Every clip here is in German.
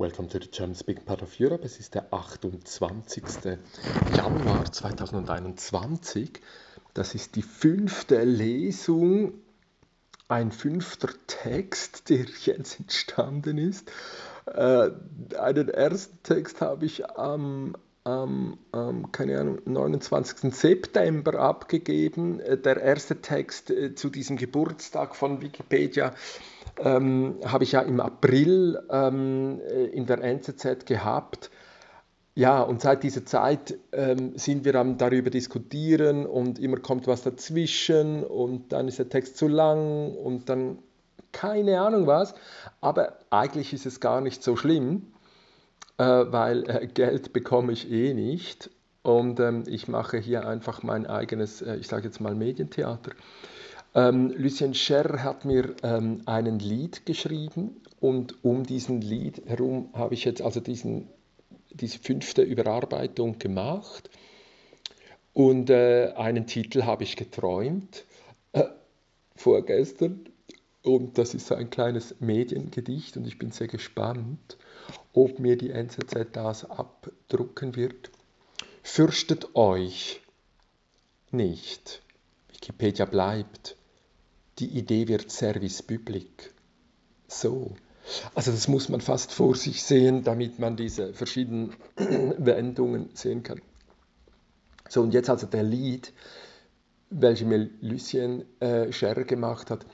Welcome to the German Speaking Part of Europe. Es ist der 28. Januar 2021. Das ist die fünfte Lesung, ein fünfter Text, der jetzt entstanden ist. Äh, einen ersten Text habe ich am, am, am keine Ahnung, 29. September abgegeben. Äh, der erste Text äh, zu diesem Geburtstag von Wikipedia ähm, habe ich ja im April ähm, äh, in der NZZ gehabt. Ja, und seit dieser Zeit ähm, sind wir am darüber diskutieren und immer kommt was dazwischen und dann ist der Text zu lang und dann keine Ahnung was. Aber eigentlich ist es gar nicht so schlimm, äh, weil äh, Geld bekomme ich eh nicht und ähm, ich mache hier einfach mein eigenes, äh, ich sage jetzt mal Medientheater. Ähm, Lucien Scherr hat mir ähm, einen Lied geschrieben und um diesen Lied herum habe ich jetzt also diesen, diese fünfte Überarbeitung gemacht und äh, einen Titel habe ich geträumt äh, vorgestern und das ist ein kleines Mediengedicht und ich bin sehr gespannt, ob mir die NZZ das abdrucken wird. Fürchtet euch nicht. Wikipedia bleibt die Idee wird Service Public. So. Also das muss man fast vor sich sehen, damit man diese verschiedenen Wendungen sehen kann. So, und jetzt also der Lied, welchen mir Lucien äh, Scherr gemacht hat.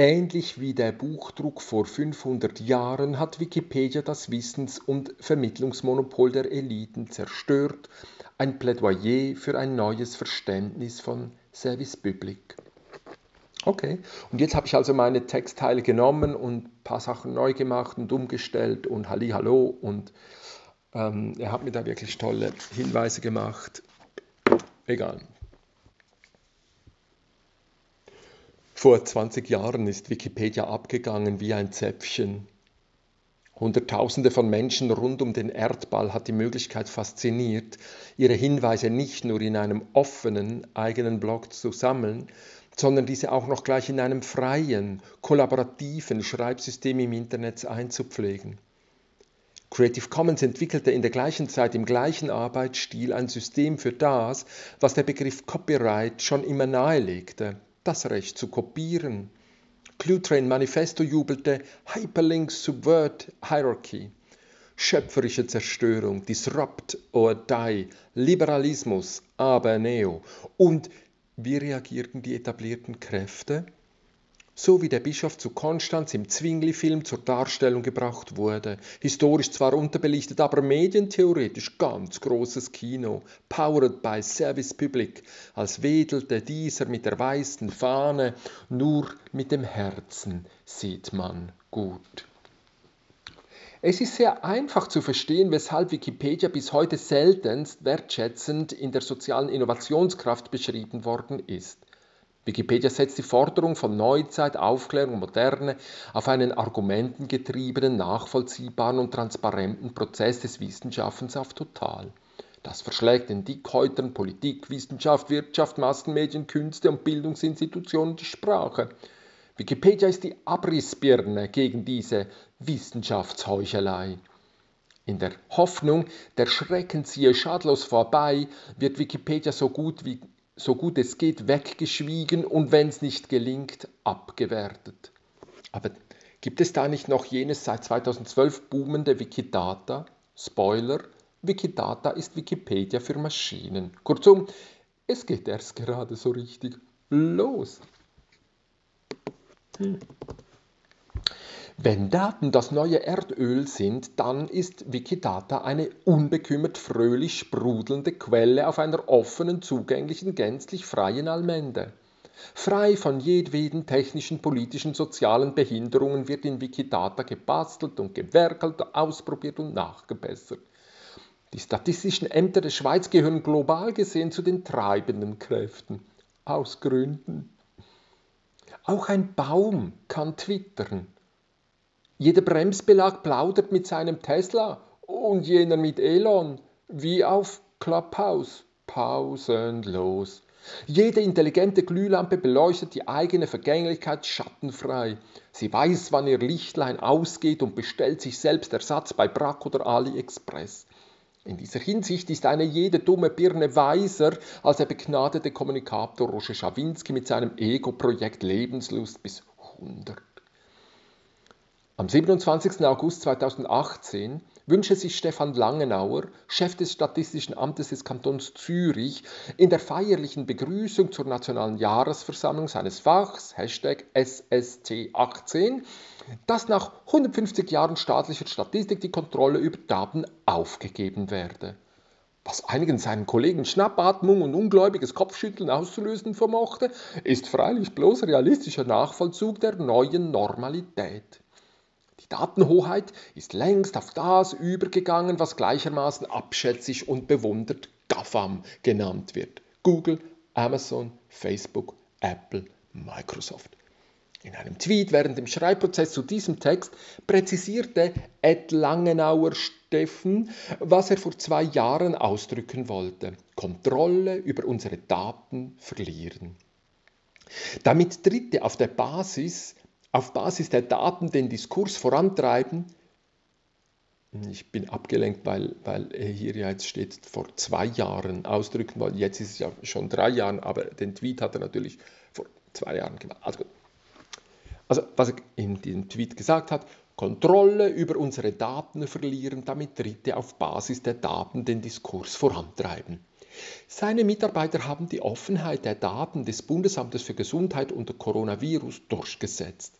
Ähnlich wie der Buchdruck vor 500 Jahren hat Wikipedia das Wissens- und Vermittlungsmonopol der Eliten zerstört. Ein Plädoyer für ein neues Verständnis von Service Public. Okay, und jetzt habe ich also meine Textteile genommen und ein paar Sachen neu gemacht und umgestellt und Halli, hallo und ähm, er hat mir da wirklich tolle Hinweise gemacht. Egal. Vor 20 Jahren ist Wikipedia abgegangen wie ein Zäpfchen. Hunderttausende von Menschen rund um den Erdball hat die Möglichkeit fasziniert, ihre Hinweise nicht nur in einem offenen eigenen Blog zu sammeln, sondern diese auch noch gleich in einem freien, kollaborativen Schreibsystem im Internet einzupflegen. Creative Commons entwickelte in der gleichen Zeit im gleichen Arbeitsstil ein System für das, was der Begriff Copyright schon immer nahelegte, das Recht zu kopieren. Cluetrain Manifesto jubelte Hyperlinks subvert Hierarchy. Schöpferische Zerstörung, Disrupt or Die, Liberalismus, aber Neo und wie reagierten die etablierten Kräfte? So wie der Bischof zu Konstanz im Zwingli-Film zur Darstellung gebracht wurde. Historisch zwar unterbelichtet, aber medientheoretisch ganz großes Kino. Powered by Service Public, als wedelte dieser mit der weißen Fahne, nur mit dem Herzen sieht man gut. Es ist sehr einfach zu verstehen, weshalb Wikipedia bis heute seltenst wertschätzend in der sozialen Innovationskraft beschrieben worden ist. Wikipedia setzt die Forderung von Neuzeit, Aufklärung Moderne auf einen argumentengetriebenen, nachvollziehbaren und transparenten Prozess des Wissenschaftens auf total. Das verschlägt den Dickhäutern Politik, Wissenschaft, Wirtschaft, Massenmedien, Künste und Bildungsinstitutionen die Sprache. Wikipedia ist die Abrissbirne gegen diese Wissenschaftsheuchelei. In der Hoffnung, der Schrecken ziehe schadlos vorbei, wird Wikipedia so gut, wie, so gut es geht weggeschwiegen und wenn es nicht gelingt, abgewertet. Aber gibt es da nicht noch jenes seit 2012 boomende Wikidata? Spoiler, Wikidata ist Wikipedia für Maschinen. Kurzum, es geht erst gerade so richtig los. Wenn Daten das neue Erdöl sind, dann ist Wikidata eine unbekümmert fröhlich sprudelnde Quelle auf einer offenen, zugänglichen, gänzlich freien Allmende. Frei von jedweden technischen, politischen, sozialen Behinderungen wird in Wikidata gebastelt und gewerkelt, ausprobiert und nachgebessert. Die statistischen Ämter der Schweiz gehören global gesehen zu den treibenden Kräften. Aus Gründen. Auch ein Baum kann twittern. Jeder Bremsbelag plaudert mit seinem Tesla und jener mit Elon, wie auf Clubhouse, pausenlos. Jede intelligente Glühlampe beleuchtet die eigene Vergänglichkeit schattenfrei. Sie weiß, wann ihr Lichtlein ausgeht und bestellt sich selbst Ersatz bei Brack oder AliExpress. In dieser Hinsicht ist eine jede dumme Birne weiser als der begnadete Kommunikator Roger Schawinski mit seinem Ego-Projekt Lebenslust bis 100. Am 27. August 2018 wünsche sich Stefan Langenauer, Chef des Statistischen Amtes des Kantons Zürich, in der feierlichen Begrüßung zur nationalen Jahresversammlung seines Fachs, Hashtag SST18, dass nach 150 Jahren staatlicher Statistik die Kontrolle über Daten aufgegeben werde. Was einigen seinen Kollegen Schnappatmung und ungläubiges Kopfschütteln auszulösen vermochte, ist freilich bloß realistischer Nachvollzug der neuen Normalität. Die Datenhoheit ist längst auf das übergegangen, was gleichermaßen abschätzig und bewundert GAFAM genannt wird. Google, Amazon, Facebook, Apple, Microsoft. In einem Tweet während dem Schreibprozess zu diesem Text präzisierte Ed Langenauer Steffen, was er vor zwei Jahren ausdrücken wollte. Kontrolle über unsere Daten verlieren. Damit Dritte auf der Basis auf Basis der Daten den Diskurs vorantreiben. Ich bin abgelenkt, weil, weil hier jetzt steht vor zwei Jahren ausdrücken wollen. Jetzt ist es ja schon drei Jahre, aber den Tweet hat er natürlich vor zwei Jahren gemacht. Also, also was er in diesem Tweet gesagt hat, Kontrolle über unsere Daten verlieren, damit Dritte auf Basis der Daten den Diskurs vorantreiben. Seine Mitarbeiter haben die Offenheit der Daten des Bundesamtes für Gesundheit unter Coronavirus durchgesetzt.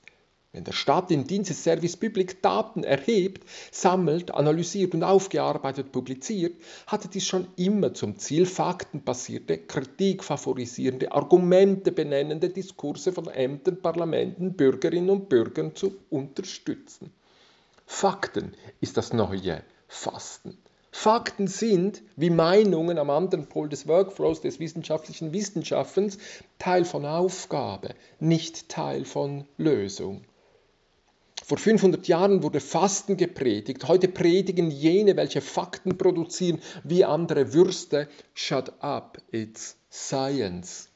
Wenn der Staat im Dienst des Service Public Daten erhebt, sammelt, analysiert und aufgearbeitet publiziert, hatte dies schon immer zum Ziel, faktenbasierte, Kritik favorisierende, Argumente benennende Diskurse von Ämtern, Parlamenten, Bürgerinnen und Bürgern zu unterstützen. Fakten ist das neue Fasten. Fakten sind, wie Meinungen am anderen Pol des Workflows des wissenschaftlichen Wissenschaftens, Teil von Aufgabe, nicht Teil von Lösung. Vor 500 Jahren wurde Fasten gepredigt. Heute predigen jene, welche Fakten produzieren, wie andere Würste. Shut up, it's science.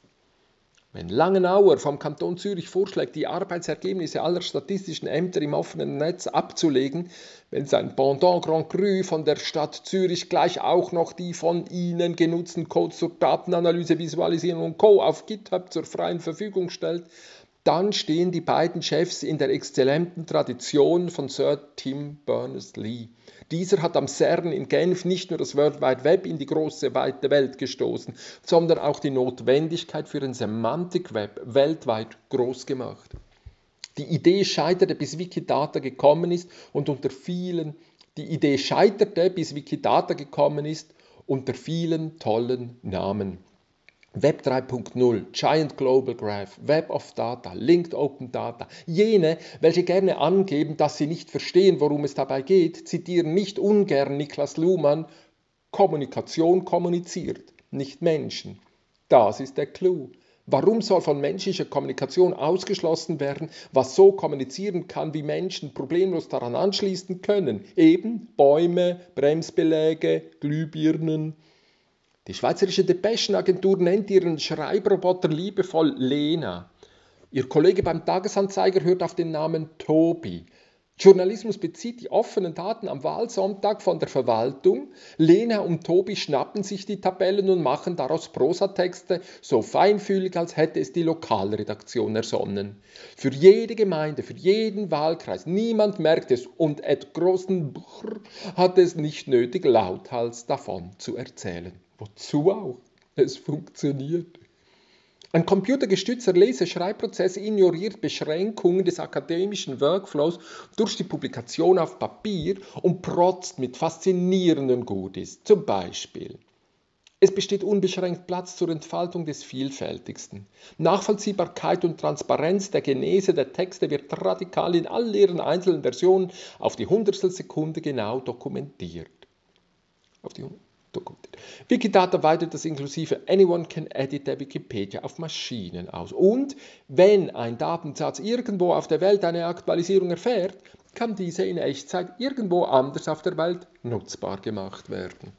Wenn Langenauer vom Kanton Zürich vorschlägt, die Arbeitsergebnisse aller statistischen Ämter im offenen Netz abzulegen, wenn sein Pendant Grand Cru von der Stadt Zürich gleich auch noch die von ihnen genutzten Codes zur Datenanalyse, Visualisierung und Co. auf GitHub zur freien Verfügung stellt, dann stehen die beiden Chefs in der exzellenten Tradition von Sir Tim Berners-Lee. Dieser hat am CERN in Genf nicht nur das World Wide Web in die große weite Welt gestoßen, sondern auch die Notwendigkeit für ein Semantic-Web weltweit groß gemacht. Die Idee scheiterte, bis Wikidata gekommen ist und unter vielen die Idee scheiterte, bis Wikidata gekommen ist unter vielen tollen Namen. Web 3.0, Giant Global Graph, Web of Data, Linked Open Data. Jene, welche gerne angeben, dass sie nicht verstehen, worum es dabei geht, zitieren nicht ungern Niklas Luhmann, Kommunikation kommuniziert, nicht Menschen. Das ist der Clou. Warum soll von menschlicher Kommunikation ausgeschlossen werden, was so kommunizieren kann, wie Menschen problemlos daran anschließen können? Eben Bäume, Bremsbeläge, Glühbirnen, die Schweizerische Depeschenagentur nennt ihren Schreibroboter liebevoll Lena. Ihr Kollege beim Tagesanzeiger hört auf den Namen Tobi. Journalismus bezieht die offenen Daten am Wahlsonntag von der Verwaltung. Lena und Tobi schnappen sich die Tabellen und machen daraus Prosatexte, so feinfühlig, als hätte es die Lokalredaktion ersonnen. Für jede Gemeinde, für jeden Wahlkreis, niemand merkt es und Ed Großenbucher hat es nicht nötig, lauthals davon zu erzählen. Wozu auch? Es funktioniert. Ein computergestützter Lese-Schreibprozess ignoriert Beschränkungen des akademischen Workflows durch die Publikation auf Papier und protzt mit faszinierenden Goodies. Zum Beispiel es besteht unbeschränkt Platz zur Entfaltung des Vielfältigsten. Nachvollziehbarkeit und Transparenz der Genese der Texte wird radikal in all ihren einzelnen Versionen auf die Hundertstelsekunde genau dokumentiert. Auf die dokumentiert. Wikidata weitet das inklusive Anyone can edit der Wikipedia auf Maschinen aus. Und wenn ein Datensatz irgendwo auf der Welt eine Aktualisierung erfährt, kann diese in Echtzeit irgendwo anders auf der Welt nutzbar gemacht werden.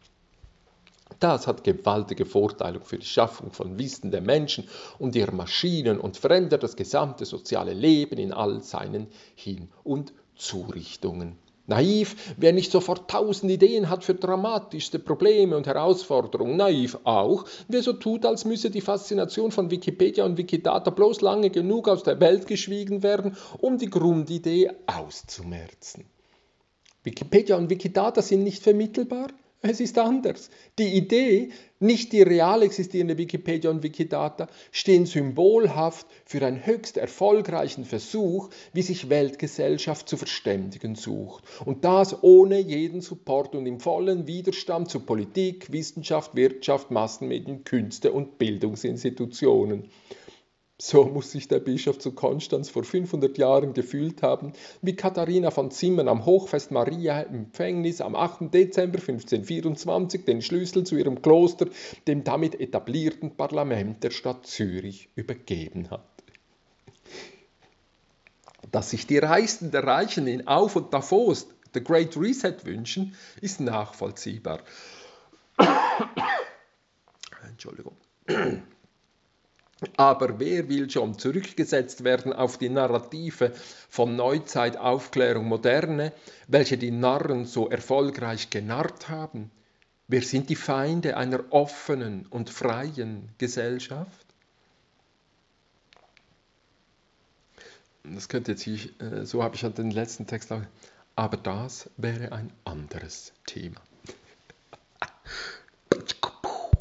Das hat gewaltige Vorteile für die Schaffung von Wissen der Menschen und ihrer Maschinen und verändert das gesamte soziale Leben in all seinen Hin- und Zurichtungen. Naiv, wer nicht sofort tausend Ideen hat für dramatischste Probleme und Herausforderungen. Naiv auch, wer so tut, als müsse die Faszination von Wikipedia und Wikidata bloß lange genug aus der Welt geschwiegen werden, um die Grundidee auszumerzen. Wikipedia und Wikidata sind nicht vermittelbar, es ist anders. Die Idee, nicht die real existierende Wikipedia und Wikidata, stehen symbolhaft für einen höchst erfolgreichen Versuch, wie sich Weltgesellschaft zu verständigen sucht. Und das ohne jeden Support und im vollen Widerstand zu Politik, Wissenschaft, Wirtschaft, Massenmedien, Künste und Bildungsinstitutionen. So muss sich der Bischof zu Konstanz vor 500 Jahren gefühlt haben, wie Katharina von Zimmern am Hochfest Maria im Empfängnis am 8. Dezember 1524 den Schlüssel zu ihrem Kloster dem damit etablierten Parlament der Stadt Zürich übergeben hat. Dass sich die Reichsten der Reichen in Auf- und Davos The Great Reset wünschen, ist nachvollziehbar. Entschuldigung. Aber wer will schon zurückgesetzt werden auf die Narrative von Neuzeit, Aufklärung, Moderne, welche die Narren so erfolgreich genarrt haben? Wer sind die Feinde einer offenen und freien Gesellschaft? Das könnte jetzt, äh, so habe ich den letzten Text auch, aber das wäre ein anderes Thema.